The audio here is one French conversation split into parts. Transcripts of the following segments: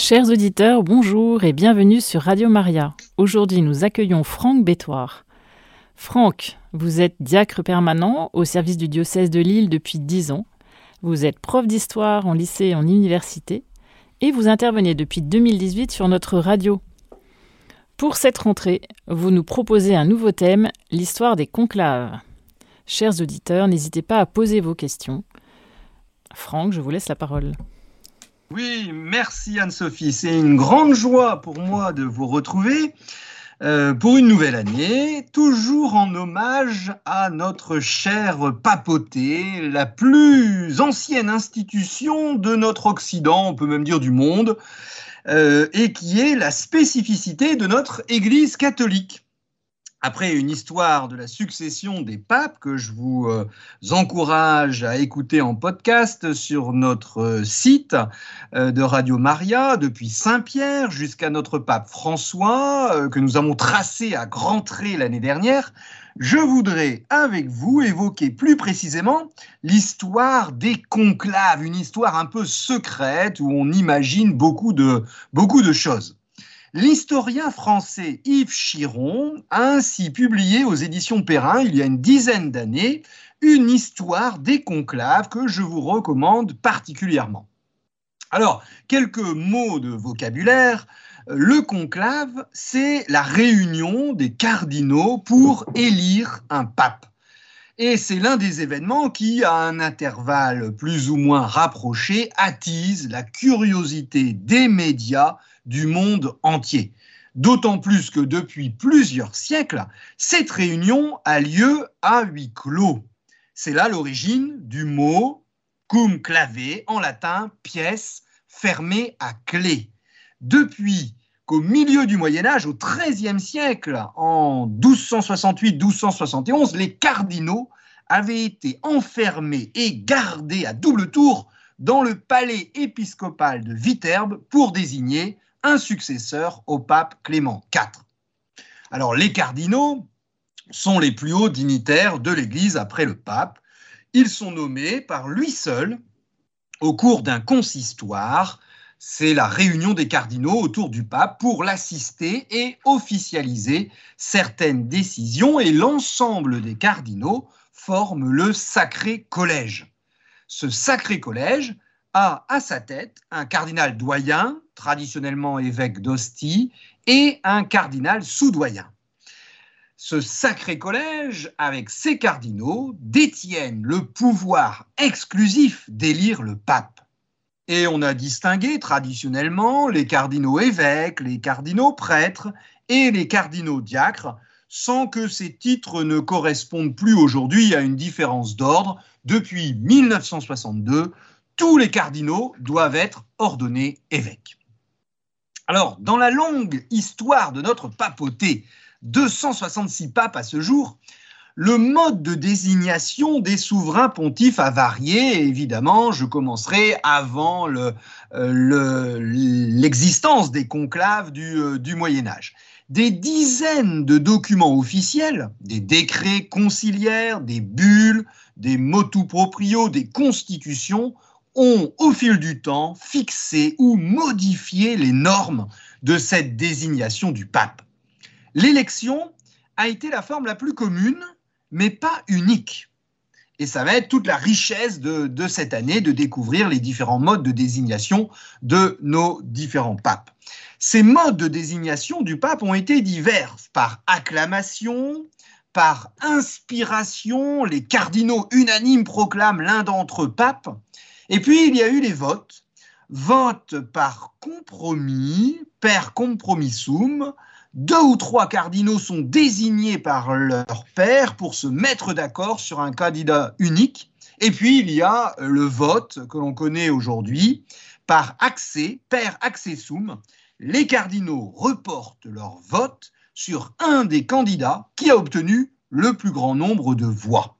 Chers auditeurs, bonjour et bienvenue sur Radio Maria. Aujourd'hui, nous accueillons Franck Bétoire. Franck, vous êtes diacre permanent au service du diocèse de Lille depuis 10 ans. Vous êtes prof d'histoire en lycée et en université et vous intervenez depuis 2018 sur notre radio. Pour cette rentrée, vous nous proposez un nouveau thème, l'histoire des conclaves. Chers auditeurs, n'hésitez pas à poser vos questions. Franck, je vous laisse la parole. Oui, merci Anne-Sophie. C'est une grande joie pour moi de vous retrouver euh, pour une nouvelle année, toujours en hommage à notre chère papauté, la plus ancienne institution de notre Occident, on peut même dire du monde, euh, et qui est la spécificité de notre Église catholique après une histoire de la succession des papes que je vous euh, encourage à écouter en podcast sur notre euh, site euh, de Radio Maria, depuis Saint-Pierre jusqu'à notre pape François, que nous avons tracé à grands traits l'année dernière, je voudrais avec vous évoquer plus précisément l'histoire des conclaves, une histoire un peu secrète où on imagine beaucoup de, beaucoup de choses. L'historien français Yves Chiron a ainsi publié aux éditions Perrin, il y a une dizaine d'années, une histoire des conclaves que je vous recommande particulièrement. Alors, quelques mots de vocabulaire. Le conclave, c'est la réunion des cardinaux pour élire un pape. Et c'est l'un des événements qui, à un intervalle plus ou moins rapproché, attise la curiosité des médias du monde entier. D'autant plus que depuis plusieurs siècles, cette réunion a lieu à huis clos. C'est là l'origine du mot cum clave, en latin pièce fermée à clé. Depuis qu'au milieu du Moyen Âge, au XIIIe siècle, en 1268-1271, les cardinaux avaient été enfermés et gardés à double tour dans le palais épiscopal de Viterbe pour désigner un successeur au pape Clément IV. Alors les cardinaux sont les plus hauts dignitaires de l'Église après le pape. Ils sont nommés par lui seul au cours d'un consistoire. C'est la réunion des cardinaux autour du pape pour l'assister et officialiser certaines décisions et l'ensemble des cardinaux forment le Sacré Collège. Ce Sacré Collège a à sa tête un cardinal doyen, traditionnellement évêque d'Ostie, et un cardinal sous-doyen. Ce sacré collège, avec ses cardinaux, détiennent le pouvoir exclusif d'élire le pape. Et on a distingué traditionnellement les cardinaux évêques, les cardinaux prêtres et les cardinaux diacres, sans que ces titres ne correspondent plus aujourd'hui à une différence d'ordre depuis 1962 tous les cardinaux doivent être ordonnés évêques. Alors, dans la longue histoire de notre papauté, 266 papes à ce jour, le mode de désignation des souverains pontifes a varié. évidemment, je commencerai avant euh, l'existence des conclaves du, euh, du Moyen Âge. Des dizaines de documents officiels, des décrets conciliaires, des bulles, des motu proprio, des constitutions, ont, au fil du temps, fixé ou modifié les normes de cette désignation du pape. L'élection a été la forme la plus commune, mais pas unique. Et ça va être toute la richesse de, cette année de découvrir les différents modes de désignation de nos différents papes. Ces modes de désignation du pape ont été divers, par acclamation, par inspiration, les cardinaux unanimes proclament l'un d'entre eux pape, et puis, il y a eu les votes. Vote par compromis, per compromissum. Deux ou trois cardinaux sont désignés par leur père pour se mettre d'accord sur un candidat unique. Et puis, il y a le vote que l'on connaît aujourd'hui par accès, per accessum. Les cardinaux reportent leur vote sur un des candidats qui a obtenu le plus grand nombre de voix.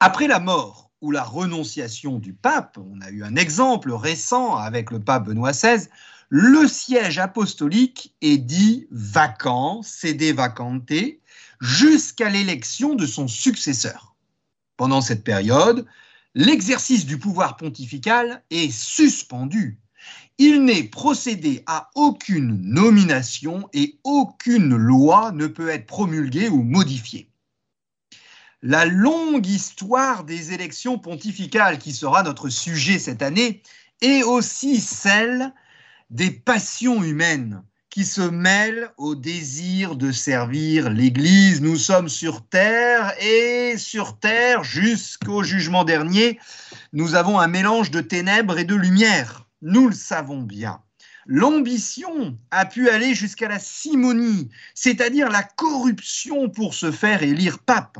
Après la mort ou la renonciation du pape, on a eu un exemple récent avec le pape Benoît XVI, le siège apostolique est dit vacant, cédé vacanté, jusqu'à l'élection de son successeur. Pendant cette période, l'exercice du pouvoir pontifical est suspendu. il n'est procédé à aucune nomination et aucune loi ne peut être promulguée ou modifiée. La longue histoire des élections pontificales, qui sera notre sujet cette année, est aussi celle des passions humaines qui se mêlent au désir de servir l'Église. Nous sommes sur terre et sur terre, jusqu'au jugement dernier, nous avons un mélange de ténèbres et de lumière. Nous le savons bien. L'ambition a pu aller jusqu'à la simonie, c'est-à-dire la corruption pour se faire élire pape.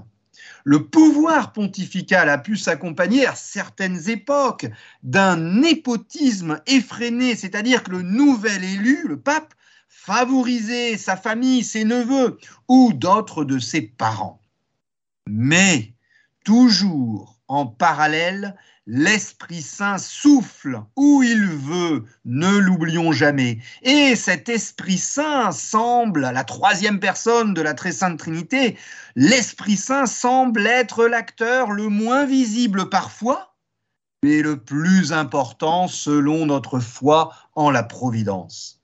Le pouvoir pontifical a pu s'accompagner à certaines époques d'un népotisme effréné, c'est-à-dire que le nouvel élu, le pape, favorisait sa famille, ses neveux ou d'autres de ses parents. Mais toujours en parallèle, l'Esprit Saint souffle où il veut, ne l'oublions jamais. Et cet Esprit Saint semble, la troisième personne de la très sainte Trinité, l'Esprit Saint semble être l'acteur le moins visible parfois, mais le plus important selon notre foi en la Providence.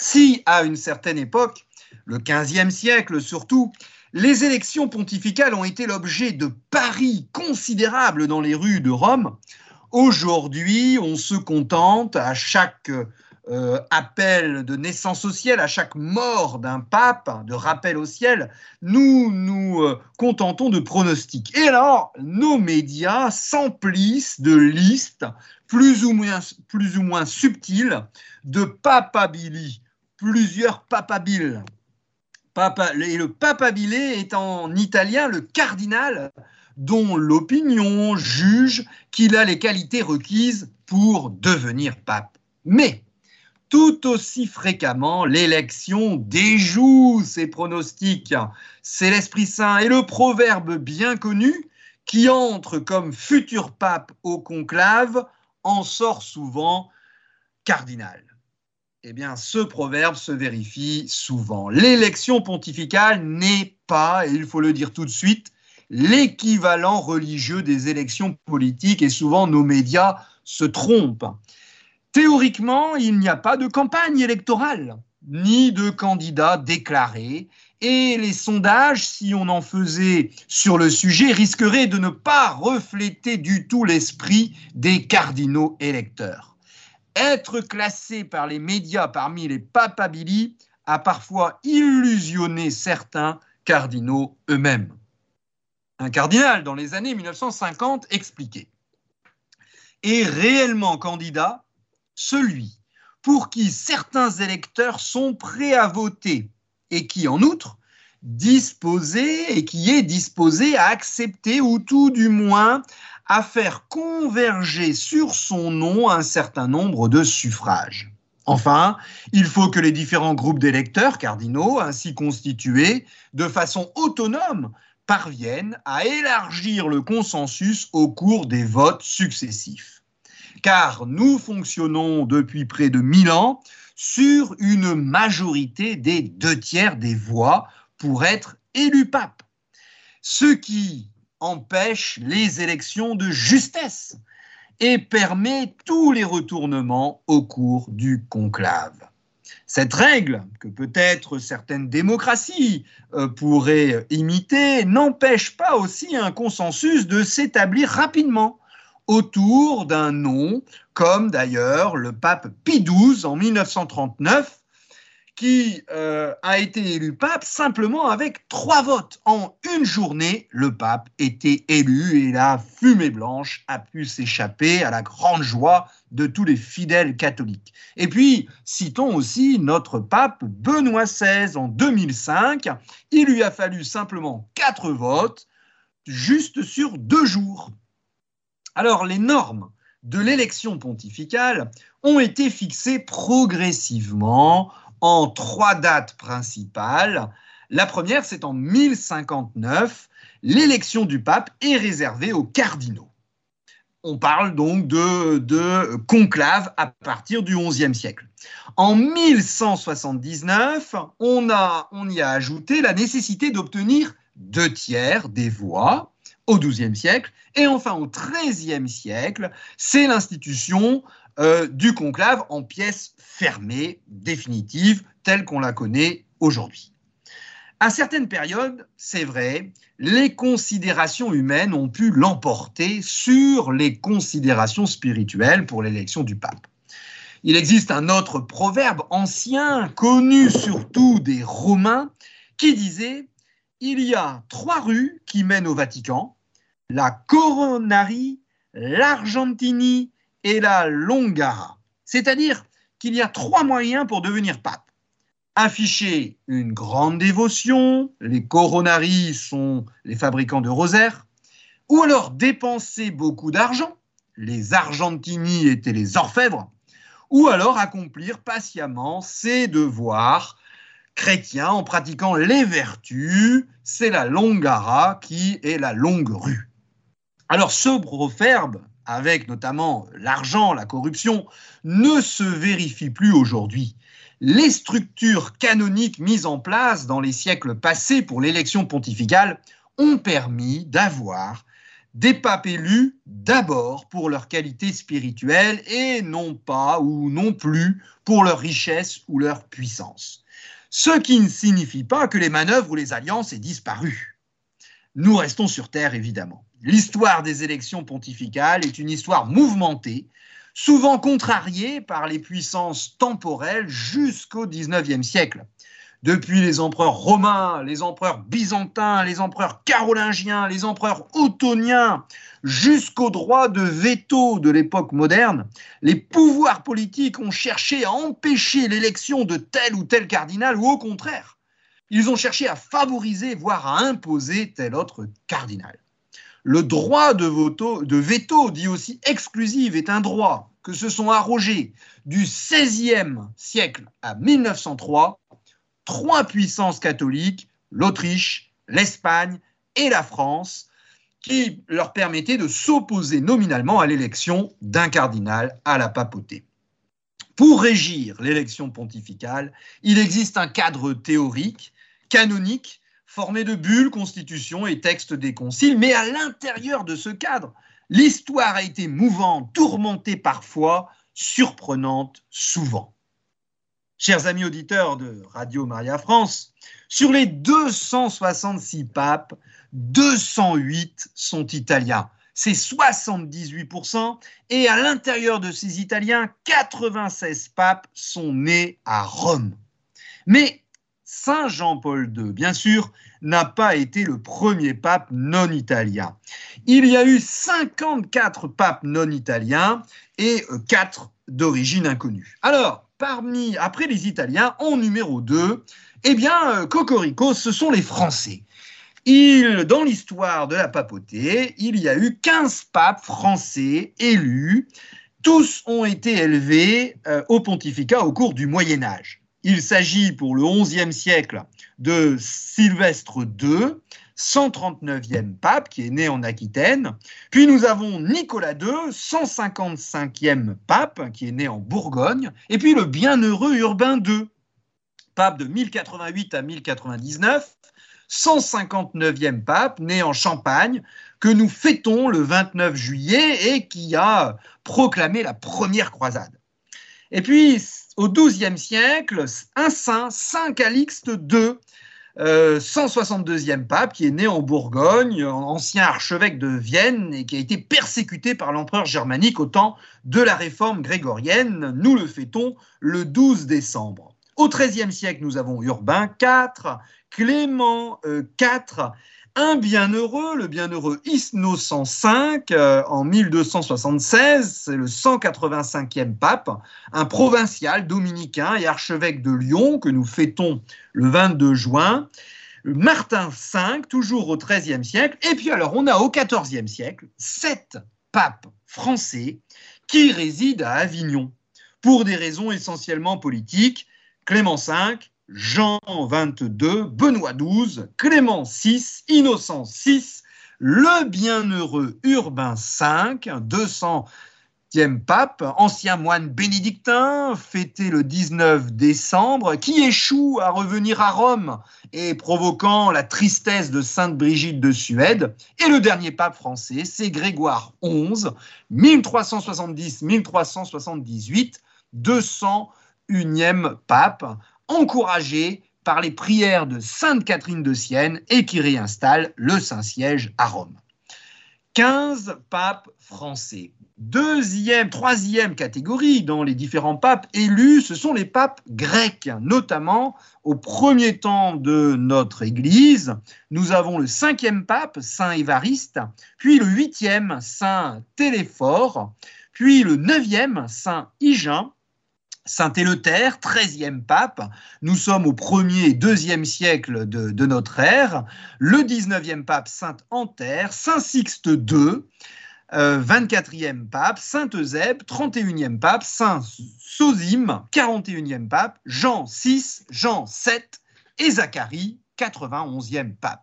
Si, à une certaine époque, le XVe siècle surtout, les élections pontificales ont été l'objet de paris considérables dans les rues de Rome. Aujourd'hui, on se contente à chaque euh, appel de naissance au ciel, à chaque mort d'un pape, de rappel au ciel, nous nous euh, contentons de pronostics. Et alors, nos médias s'emplissent de listes plus ou moins, plus subtiles de papabili, plusieurs papabiles et le papabile est en italien le cardinal dont l'opinion juge qu'il a les qualités requises pour devenir pape. Mais tout aussi fréquemment, l'élection déjoue ses pronostics. C'est l'Esprit Saint et le proverbe bien connu qui entre comme futur pape au conclave en sort souvent cardinal eh bien, ce proverbe se vérifie souvent. L'élection pontificale n'est pas, et il faut le dire tout de suite, l'équivalent religieux des élections politiques, et souvent nos médias se trompent. Théoriquement, il n'y a pas de campagne électorale, ni de candidats déclarés, et les sondages, si on en faisait sur le sujet, risqueraient de ne pas refléter du tout l'esprit des cardinaux électeurs être classé par les médias parmi les papabili a parfois illusionné certains cardinaux eux-mêmes. Un cardinal, dans les années 1950, expliquait Est réellement candidat celui pour qui certains électeurs sont prêts à voter et qui, en outre, disposé et qui est disposé à accepter ou tout du moins à faire converger sur son nom un certain nombre de suffrages. Enfin, il faut que les différents groupes d'électeurs cardinaux, ainsi constitués, de façon autonome, parviennent à élargir le consensus au cours des votes successifs. Car nous fonctionnons depuis près de mille ans sur une majorité des deux tiers des voix pour être élu pape. Ce qui empêche les élections de justesse et permet tous les retournements au cours du conclave. Cette règle, que peut-être certaines démocraties euh, pourraient imiter, n'empêche pas aussi un consensus de s'établir rapidement autour d'un nom, comme d'ailleurs le pape Pie XII en 1939 qui euh, a été élu pape simplement avec trois votes. En une journée, le pape était élu et la fumée blanche a pu s'échapper à la grande joie de tous les fidèles catholiques. Et puis, citons aussi notre pape Benoît XVI en 2005. Il lui a fallu simplement quatre votes, juste sur deux jours. Alors, les normes de l'élection pontificale ont été fixées progressivement en trois dates principales. La première, c'est en 1059. L'élection du pape est réservée aux cardinaux. On parle donc de, conclave à partir du XIe siècle. En 1179, on, y a ajouté la nécessité d'obtenir deux tiers des voix au XIIe siècle. Et enfin, au XIIIe siècle, c'est l'institution euh, du conclave en pièces fermées, définitives, telle qu'on la connaît aujourd'hui. À certaines périodes, c'est vrai, les considérations humaines ont pu l'emporter sur les considérations spirituelles pour l'élection du pape. Il existe un autre proverbe ancien, connu surtout des Romains, qui disait Il y a trois rues qui mènent au Vatican, la Coronari, l'Argentini et la Longara. C'est-à-dire qu'il y a trois moyens pour devenir pape afficher une grande dévotion, les coronaries sont les fabricants de rosaires, ou alors dépenser beaucoup d'argent, les argentini étaient les orfèvres, ou alors accomplir patiemment ses devoirs chrétiens en pratiquant les vertus, c'est la longara qui est la longue rue. Alors ce proverbe, avec notamment l'argent, la corruption, ne se vérifie plus aujourd'hui les structures canoniques mises en place dans les siècles passés pour l'élection pontificale ont permis d'avoir des papes élus d'abord pour leur qualité spirituelle et non pas ou non plus pour leur richesse ou leur puissance. Ce qui ne signifie pas que les manœuvres ou les alliances aient disparu. Nous restons sur Terre, évidemment. L'histoire des élections pontificales est une histoire mouvementée souvent contrarié par les puissances temporelles jusqu'au XIXe siècle. Depuis les empereurs romains, les empereurs byzantins, les empereurs carolingiens, les empereurs ottoniens, jusqu'au droit de veto de l'époque moderne, les pouvoirs politiques ont cherché à empêcher l'élection de tel ou tel cardinal, ou au contraire, ils ont cherché à favoriser, voire à imposer tel autre cardinal. Le droit de veto, dit aussi exclusif, est un droit que se sont arrogés du XVIe siècle à 1903 trois puissances catholiques, l'Autriche, l'Espagne et la France, qui leur permettaient de s'opposer nominalement à l'élection d'un cardinal à la papauté. Pour régir l'élection pontificale, il existe un cadre théorique, canonique, formé de bulles, constitutions et textes des conciles, mais à l'intérieur de ce cadre, l'histoire a été mouvante, tourmentée parfois, surprenante souvent. Chers amis auditeurs de Radio Maria France, sur les 266 papes, 208 sont italiens. C'est 78%. Et à l'intérieur de ces Italiens, 96 papes sont nés à Rome. Mais Saint Jean-Paul II, bien sûr, n'a pas été le premier pape non italien. Il y a eu 54 papes non italiens et 4 d'origine inconnue. Alors, parmi, après les Italiens, en numéro 2, eh bien, euh, Cocorico, ce sont les Français. Il, dans l'histoire de la papauté, il y a eu 15 papes français élus. Tous ont été élevés euh, au pontificat au cours du Moyen Âge. Il s'agit pour le XIe siècle de Sylvestre II, 139e pape qui est né en Aquitaine. Puis nous avons Nicolas II, 155e pape qui est né en Bourgogne. Et puis le bienheureux Urbain II, pape de 1088 à 1099, 159e pape né en Champagne, que nous fêtons le 29 juillet et qui a proclamé la première croisade. Et puis, au XIIe siècle, un saint, Saint Calixte II, 162e pape, qui est né en Bourgogne, ancien archevêque de Vienne et qui a été persécuté par l'empereur germanique au temps de la réforme grégorienne. Nous le fêtons le 12 décembre. Au XIIIe siècle, nous avons Urbain IV, Clément IV, un bienheureux, le bienheureux Innocent V, euh, en 1276, c'est le 185e pape, un provincial dominicain et archevêque de Lyon que nous fêtons le 22 juin. Martin V, toujours au XIIIe siècle. Et puis alors, on a au XIVe siècle sept papes français qui résident à Avignon pour des raisons essentiellement politiques. Clément V, Jean 22, Benoît 12, Clément 6, Innocent 6, le bienheureux Urbain V, 210 huitième pape, ancien moine bénédictin, fêté le 19 décembre, qui échoue à revenir à Rome et provoquant la tristesse de Sainte Brigitte de Suède. Et le dernier pape français, c'est Grégoire XI, 1370-1378, 201e pape, encouragé par les prières de Sainte Catherine de Sienne et qui réinstalle le Saint-Siège à Rome. 15 papes français. Deuxième, troisième catégorie dans les différents papes élus, ce sont les papes grecs, notamment au premier temps de notre Église. Nous avons le cinquième pape, Saint Évariste, puis le huitième, Saint Téléphore, puis le neuvième, Saint Hygen, Saint Éleuthère, 13e pape. Nous sommes au 1er et 2e siècle de, notre ère. Le 19e pape, Saint Anthère, Saint Sixte II, 24e euh, pape, Saint Eusèbe, 31e pape, Saint Sosime, 41e pape, Jean VI, Jean VII et Zacharie, 91e pape.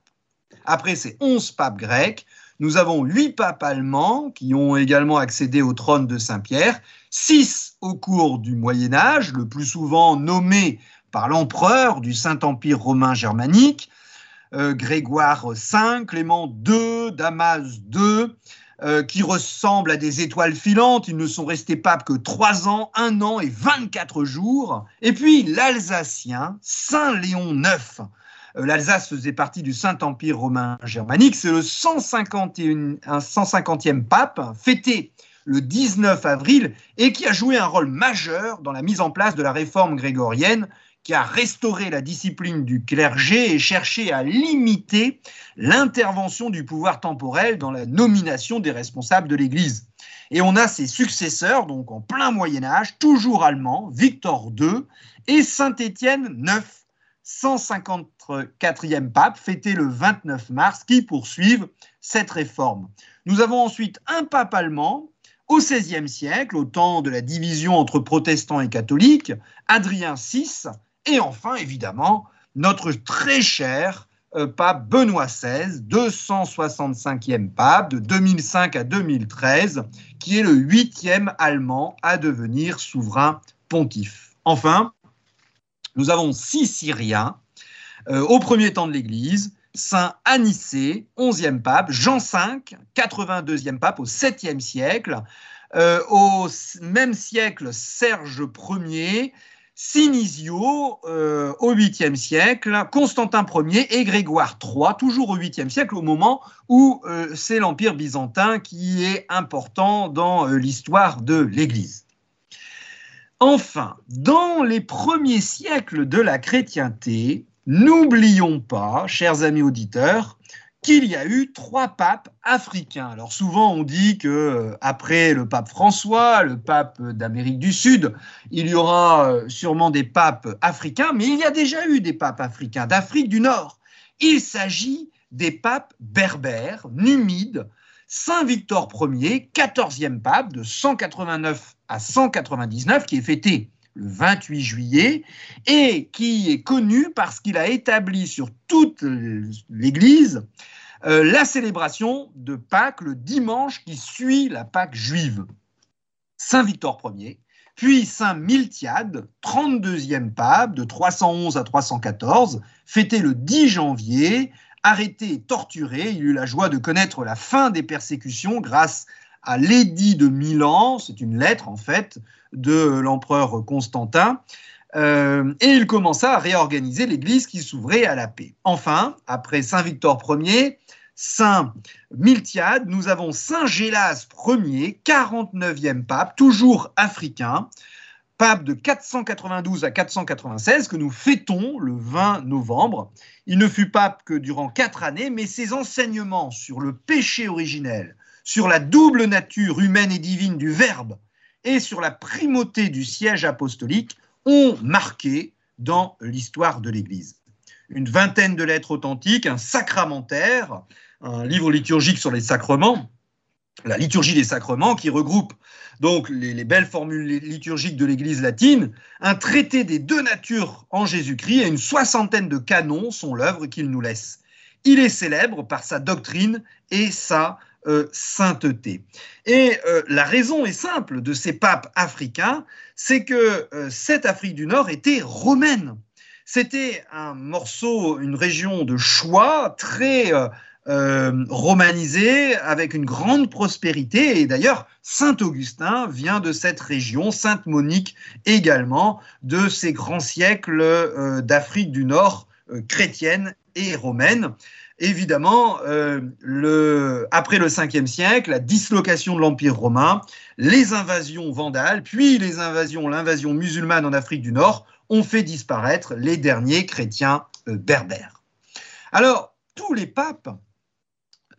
Après ces 11 papes grecs, nous avons 8 papes allemands qui ont également accédé au trône de Saint-Pierre, 6 au cours du Moyen Âge, le plus souvent nommés par l'empereur du Saint-Empire romain germanique, euh, Grégoire V, Clément II, Damas II, euh, qui ressemblent à des étoiles filantes. Ils ne sont restés papes que 3 ans, 1 an et 24 jours. Et puis l'Alsacien, Saint Léon IX. Euh, L'Alsace faisait partie du Saint-Empire romain germanique. C'est le 150e pape, fêté le 19 avril et qui a joué un rôle majeur dans la mise en place de la réforme grégorienne qui a restauré la discipline du clergé et cherché à limiter l'intervention du pouvoir temporel dans la nomination des responsables de l'Église. Et on a ses successeurs, donc en plein Moyen Âge, toujours allemands, Victor II et Saint-Étienne IX, 154e pape, fêté le 29 mars, qui poursuivent cette réforme. Nous avons ensuite un pape allemand, au XVIe siècle, au temps de la division entre protestants et catholiques, Adrien VI, et enfin, évidemment, notre très cher euh, pape Benoît XVI, 265e pape de 2005 à 2013, qui est le huitième allemand à devenir souverain pontife. Enfin, nous avons six Syriens au premier temps de l'Église, Saint Anicée, 11e pape, Jean V, 82e pape au 7e siècle, euh, au même siècle Serge Ier, Sinisio euh, au 8e siècle, Constantin Ier et Grégoire III, toujours au 8e siècle, au moment où euh, c'est l'Empire byzantin qui est important dans l'histoire de l'Église. Enfin, dans les premiers siècles de la chrétienté, N'oublions pas, chers amis auditeurs, qu'il y a eu trois papes africains. Alors souvent on dit que euh, après le pape François, le pape d'Amérique du Sud, il y aura euh, sûrement des papes africains, mais il y a déjà eu des papes africains d'Afrique du Nord. Il s'agit des papes berbères, numides, Saint Victor Ier, 14e pape de 189 à 199, qui est fêté le 28 juillet, et qui est connu parce qu'il a établi sur toute l'Église euh, la célébration de Pâques le dimanche qui suit la Pâque juive. Saint Victor Ier, puis Saint Miltiade, 32e pape de 311 à 314, fêté le 10 janvier, arrêté et torturé. Il eut la joie de connaître la fin des persécutions grâce à l'édit de Milan, c'est une lettre en fait de l'empereur Constantin, euh, et il commença à réorganiser l'Église qui s'ouvrait à la paix. Enfin, après Saint Victor Ier, Saint Miltiade, nous avons Saint Gélas Ier, 49e pape, toujours africain, pape de 492 à 496, que nous fêtons le 20 novembre. Il ne fut pape que durant quatre années, mais ses enseignements sur le péché originel, sur la double nature humaine et divine du Verbe et sur la primauté du siège apostolique ont marqué dans l'histoire de l'Église. Une vingtaine de lettres authentiques, un sacramentaire, un livre liturgique sur les sacrements, la liturgie des sacrements qui regroupe donc les, les belles formules liturgiques de l'Église latine, un traité des deux natures en Jésus-Christ et une soixantaine de canons sont l'œuvre qu'il nous laisse. Il est célèbre par sa doctrine et sa euh, sainteté. Et euh, la raison est simple de ces papes africains, c'est que euh, cette Afrique du Nord était romaine. C'était un morceau, une région de choix très romanisée, avec une grande prospérité. Et d'ailleurs, Saint Augustin vient de cette région, Sainte Monique également, de ces grands siècles d'Afrique du Nord chrétienne et romaine évidemment, euh, après le 5e siècle, la dislocation de l'Empire romain, les invasions vandales, puis les invasions, l'invasion musulmane en Afrique du Nord, ont fait disparaître les derniers chrétiens euh, berbères. Alors, tous les papes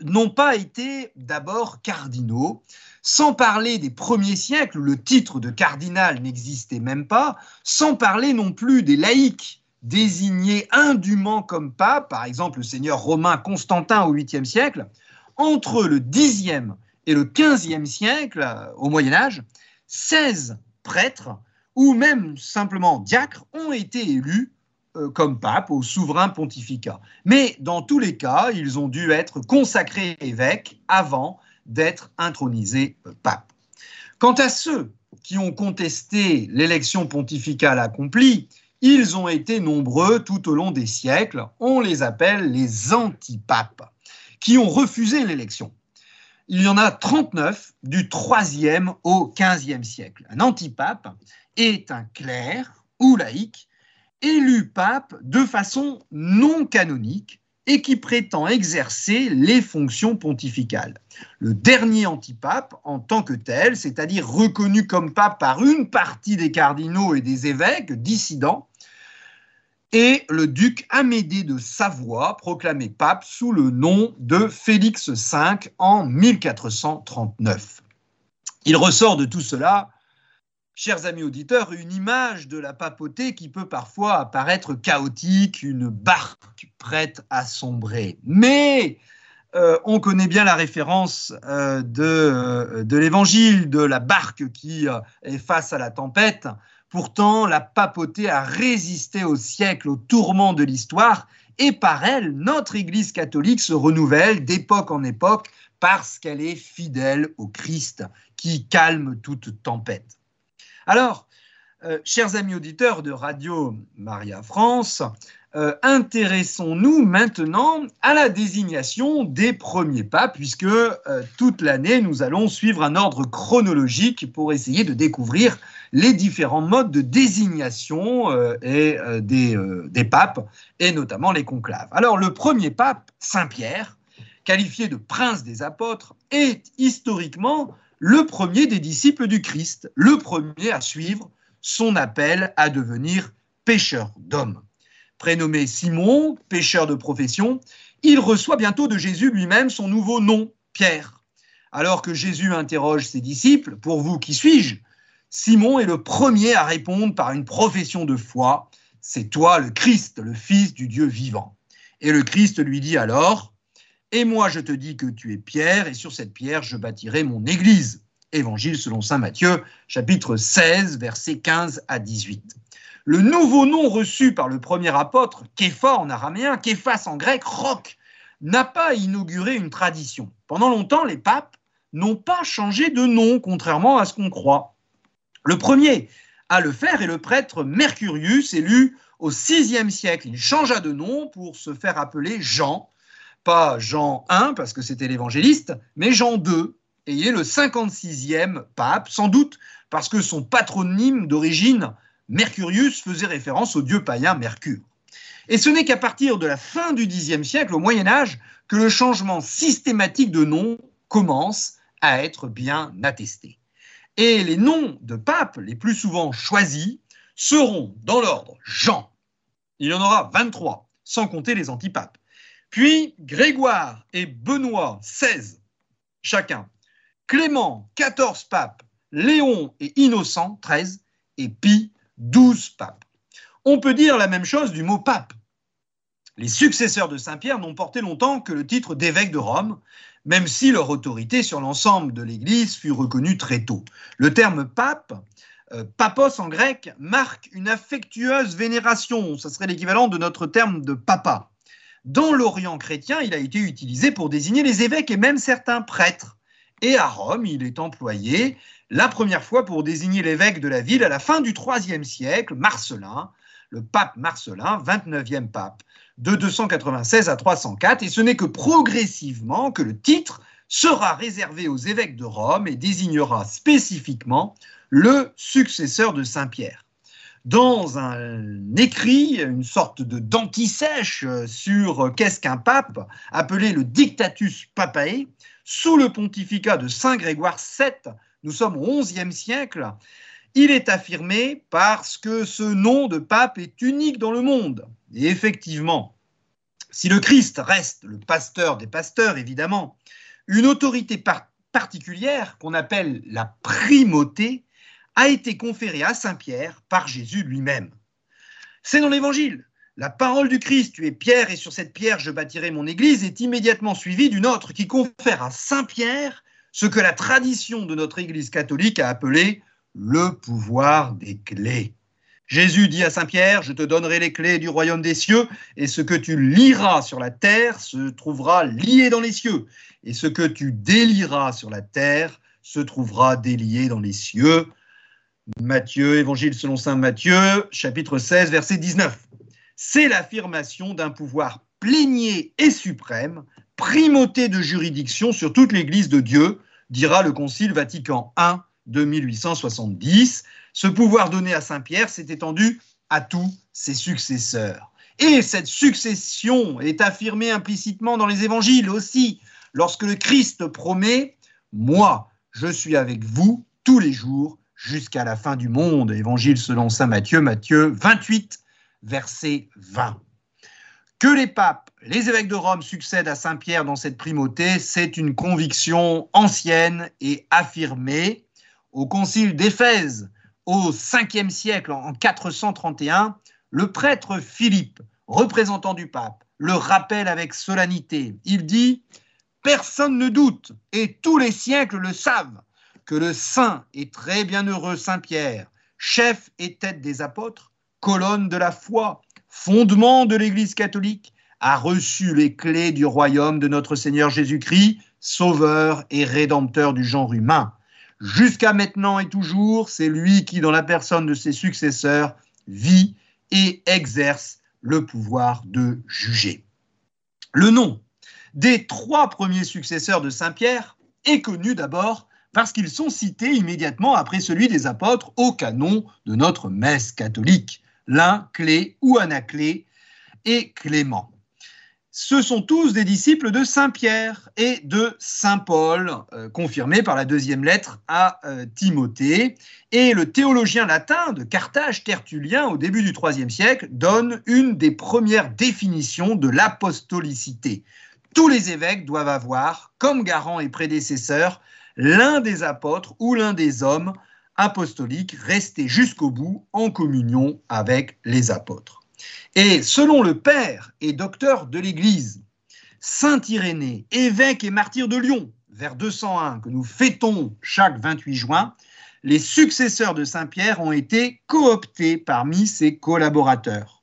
n'ont pas été d'abord cardinaux, sans parler des premiers siècles où le titre de cardinal n'existait même pas, sans parler non plus des laïcs désigné indûment comme pape, par exemple le seigneur romain Constantin au 8e siècle, entre le 10e et le 15e siècle, au Moyen Âge, 16 prêtres ou même simplement diacres ont été élus euh, comme pape au souverain pontificat. Mais dans tous les cas, ils ont dû être consacrés évêques avant d'être intronisés euh, pape. Quant à ceux qui ont contesté l'élection pontificale accomplie, ils ont été nombreux tout au long des siècles. On les appelle les antipapes, qui ont refusé l'élection. Il y en a 39 du 3e au 15e siècle. Un antipape est un clerc ou laïc élu pape de façon non canonique et qui prétend exercer les fonctions pontificales. Le dernier antipape, en tant que tel, c'est-à-dire reconnu comme pape par une partie des cardinaux et des évêques dissidents, et le duc Amédée de Savoie, proclamé pape sous le nom de Félix V en 1439. Il ressort de tout cela, chers amis auditeurs, une image de la papauté qui peut parfois apparaître chaotique, une barque prête à sombrer. Mais euh, on connaît bien la référence euh, euh, de l'évangile, de la barque qui est face à la tempête. Pourtant, la papauté a résisté au siècle, au tourment de l'histoire, et par elle, notre Église catholique se renouvelle d'époque en époque parce qu'elle est fidèle au Christ qui calme toute tempête. Alors, euh, chers amis auditeurs de Radio Maria France, euh, intéressons-nous maintenant à la désignation des premiers papes, puisque euh, toute l'année, nous allons suivre un ordre chronologique pour essayer de découvrir les différents modes de désignation et, des, des papes, et notamment les conclaves. Alors, le premier pape, Saint Pierre, qualifié de prince des apôtres, est historiquement le premier des disciples du Christ, le premier à suivre son appel à devenir pêcheur d'hommes. Prénommé Simon, pêcheur de profession, il reçoit bientôt de Jésus lui-même son nouveau nom, Pierre. Alors que Jésus interroge ses disciples, Pour vous, qui suis-je? Simon est le premier à répondre par une profession de foi, C'est toi le Christ, le Fils du Dieu vivant. Et le Christ lui dit alors, Et moi je te dis que tu es Pierre, et sur cette pierre je bâtirai mon Église Évangile selon Saint Matthieu, chapitre 16, versets 15 à 18. Le nouveau nom reçu par le premier apôtre, Képha en araméen, Képhas en grec, roc, n'a pas inauguré une tradition. Pendant longtemps, les papes n'ont pas changé de nom, contrairement à ce qu'on croit. Le premier à le faire est le prêtre Mercurius, élu au VIe siècle. Il changea de nom pour se faire appeler Jean, pas Jean I, parce que c'était l'évangéliste, mais Jean II, et il est le 56e pape, sans doute parce que son patronyme d'origine, Mercurius, faisait référence au dieu païen Mercure. Et ce n'est qu'à partir de la fin du Xe siècle, au Moyen Âge, que le changement systématique de nom commence à être bien attesté. Et les noms de papes les plus souvent choisis seront dans l'ordre Jean. Il y en aura 23, sans compter les antipapes. Puis Grégoire et Benoît, 16 chacun. Clément, 14 papes, Léon et Innocent, 13, et Pie, 12 papes. On peut dire la même chose du mot pape. Les successeurs de Saint-Pierre n'ont porté longtemps que le titre d'évêque de Rome, même si leur autorité sur l'ensemble de l'Église fut reconnue très tôt. Le terme pape, euh, papos en grec, marque une affectueuse vénération, ce serait l'équivalent de notre terme de papa. dans l'Orient chrétien, il a été utilisé pour désigner les évêques et même certains prêtres. Et à Rome, il est employé la première fois pour désigner l'évêque de la ville à la fin du IIIe siècle, Marcelin, le pape Marcelin, 29e pape, de 296 à 304. Et ce n'est que progressivement que le titre sera réservé aux évêques de Rome et désignera spécifiquement le successeur de Saint-Pierre dans un écrit, une sorte de dentisèche sur qu'est-ce qu'un pape, appelé le Dictatus Papae, sous le pontificat de Saint Grégoire VII, nous sommes au XIe siècle, il est affirmé parce que ce nom de pape est unique dans le monde. Et effectivement, si le Christ reste le pasteur des pasteurs, évidemment, une autorité particulière qu'on appelle la primauté a été conférée à Saint Pierre par Jésus lui-même. C'est dans l'Évangile. La parole du Christ, tu es Pierre, et sur cette pierre je bâtirai mon Église, est immédiatement suivie d'une autre qui confère à Saint Pierre ce que la tradition de notre Église catholique a appelé le pouvoir des clés. Jésus dit à Saint Pierre, je te donnerai les clés du royaume des cieux, et ce que tu liras sur la terre se trouvera lié dans les cieux, et ce que tu délieras sur la terre se trouvera délié dans les cieux. Matthieu, Évangile selon Saint Matthieu, chapitre 16, verset 19. C'est l'affirmation d'un pouvoir plénier et suprême, primauté de juridiction sur toute l'Église de Dieu, dira le Concile Vatican I de 1870. Ce pouvoir donné à Saint Pierre s'est étendu à tous ses successeurs. Et cette succession est affirmée implicitement dans les évangiles aussi, lorsque le Christ promet Moi, je suis avec vous tous les jours jusqu'à la fin du monde. Évangile selon saint Matthieu, Matthieu 28, verset 20. Que les papes, les évêques de Rome succèdent à Saint Pierre dans cette primauté, c'est une conviction ancienne et affirmée. Au concile d'Éphèse, au 5e siècle, en 431, le prêtre Philippe, représentant du pape, le rappelle avec solennité. Il dit Personne ne doute, et tous les siècles le savent, que le saint et très bienheureux Saint Pierre, chef et tête des apôtres, colonne de la foi, fondement de l'Église catholique, a reçu les clés du royaume de notre Seigneur Jésus-Christ, sauveur et rédempteur du genre humain. Jusqu'à maintenant et toujours, c'est lui qui, dans la personne de ses successeurs, vit et exerce le pouvoir de juger. Le nom des trois premiers successeurs de Saint Pierre est connu d'abord parce qu'ils sont cités immédiatement après celui des apôtres au canon de notre messe catholique, l'un Clé ou Anaclé et Clément. Ce sont tous des disciples de Saint Pierre et de Saint Paul, euh, confirmés par la deuxième lettre à euh, Timothée. Et le théologien latin de Carthage, Tertullien, au début du IIIe siècle, donne une des premières définitions de l'apostolicité. Tous les évêques doivent avoir, comme garant et prédécesseur, l'un des apôtres ou l'un des hommes apostoliques restés jusqu'au bout en communion avec les apôtres. Et selon le père et docteur de l'Église, Saint Irénée, évêque et martyr de Lyon, vers 201, que nous fêtons chaque 28 juin, les successeurs de Saint Pierre ont été cooptés parmi ses collaborateurs.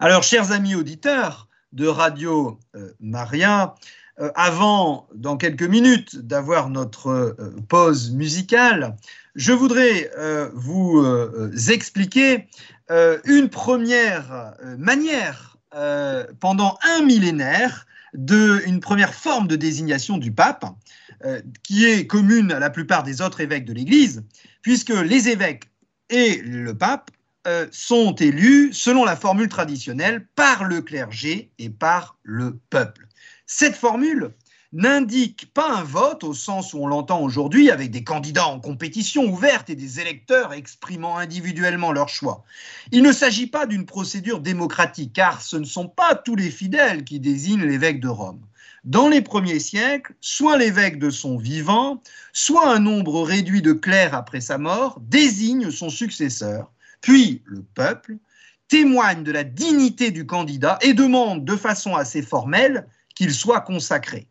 Alors, chers amis auditeurs de Radio euh, Maria, euh, avant, dans quelques minutes, d'avoir notre euh, pause musicale, je voudrais euh, vous expliquer une première manière, pendant un millénaire, de, une première forme de désignation du pape, qui est commune à la plupart des autres évêques de l'Église, puisque les évêques et le pape sont élus selon la formule traditionnelle par le clergé et par le peuple. Cette formule n'indique pas un vote au sens où on l'entend aujourd'hui avec des candidats en compétition ouverte et des électeurs exprimant individuellement leur choix. Il ne s'agit pas d'une procédure démocratique car ce ne sont pas tous les fidèles qui désignent l'évêque de Rome. Dans les premiers siècles, soit l'évêque de son vivant, soit un nombre réduit de clercs après sa mort désigne son successeur, puis le peuple témoigne de la dignité du candidat et demande de façon assez formelle qu'il soit consacré.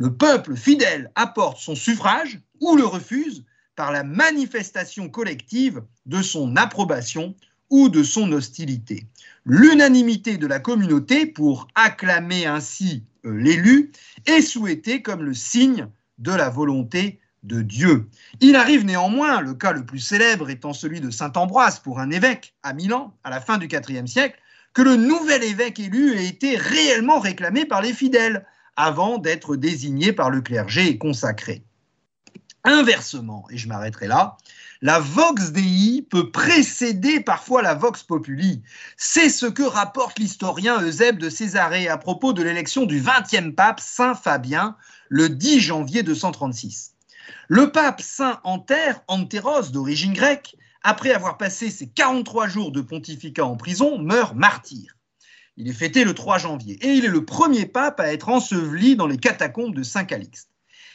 Le peuple fidèle apporte son suffrage ou le refuse par la manifestation collective de son approbation ou de son hostilité. L'unanimité de la communauté pour acclamer ainsi euh, l'élu est souhaitée comme le signe de la volonté de Dieu. Il arrive néanmoins, le cas le plus célèbre étant celui de Saint Ambroise pour un évêque à Milan à la fin du IVe siècle, que le nouvel évêque élu ait été réellement réclamé par les fidèles avant d'être désigné par le clergé et consacré. Inversement, et je m'arrêterai là, la vox dei peut précéder parfois la vox populi. C'est ce que rapporte l'historien Eusèbe de Césarée à propos de l'élection du 20e pape Saint Fabien le 10 janvier 236. Le pape Saint Antère, Antéros d'origine grecque, après avoir passé ses 43 jours de pontificat en prison, meurt martyr. Il est fêté le 3 janvier et il est le premier pape à être enseveli dans les catacombes de Saint Calixte.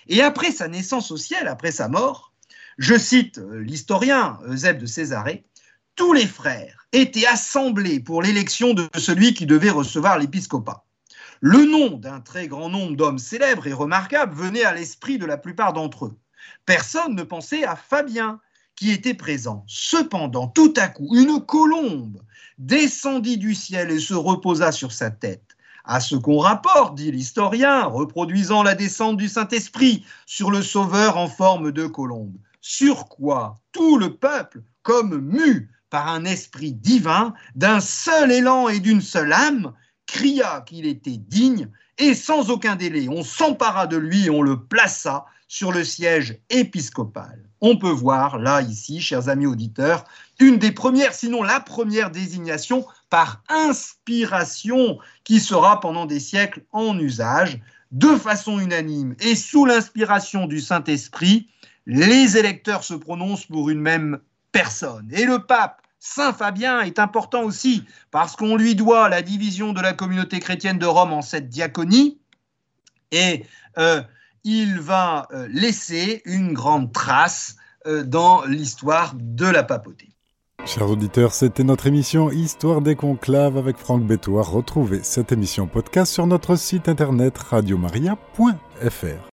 Et après sa naissance au ciel, après sa mort, je cite euh, l'historien Eusèbe de Césarée, tous les frères étaient assemblés pour l'élection de celui qui devait recevoir l'épiscopat. Le nom d'un très grand nombre d'hommes célèbres et remarquables venait à l'esprit de la plupart d'entre eux. Personne ne pensait à Fabien, qui était présent. Cependant, tout à coup, une colombe descendit du ciel et se reposa sur sa tête. À ce qu'on rapporte, dit l'historien, reproduisant la descente du Saint-Esprit sur le Sauveur en forme de colombe sur quoi tout le peuple, comme mu par un esprit divin, d'un seul élan et d'une seule âme, cria qu'il était digne, et sans aucun délai, on s'empara de lui et on le plaça sur le siège épiscopal. On peut voir là, ici, chers amis auditeurs, une des premières, sinon la première désignation par inspiration qui sera pendant des siècles en usage, de façon unanime et sous l'inspiration du Saint-Esprit, les électeurs se prononcent pour une même personne. Et le pape, Saint Fabien, est important aussi parce qu'on lui doit la division de la communauté chrétienne de Rome en sept diaconies. Et euh, il va euh, laisser une grande trace euh, dans l'histoire de la papauté. Chers auditeurs, c'était notre émission Histoire des conclaves avec Franck Bétoir. Retrouvez cette émission podcast sur notre site internet radiomaria.fr.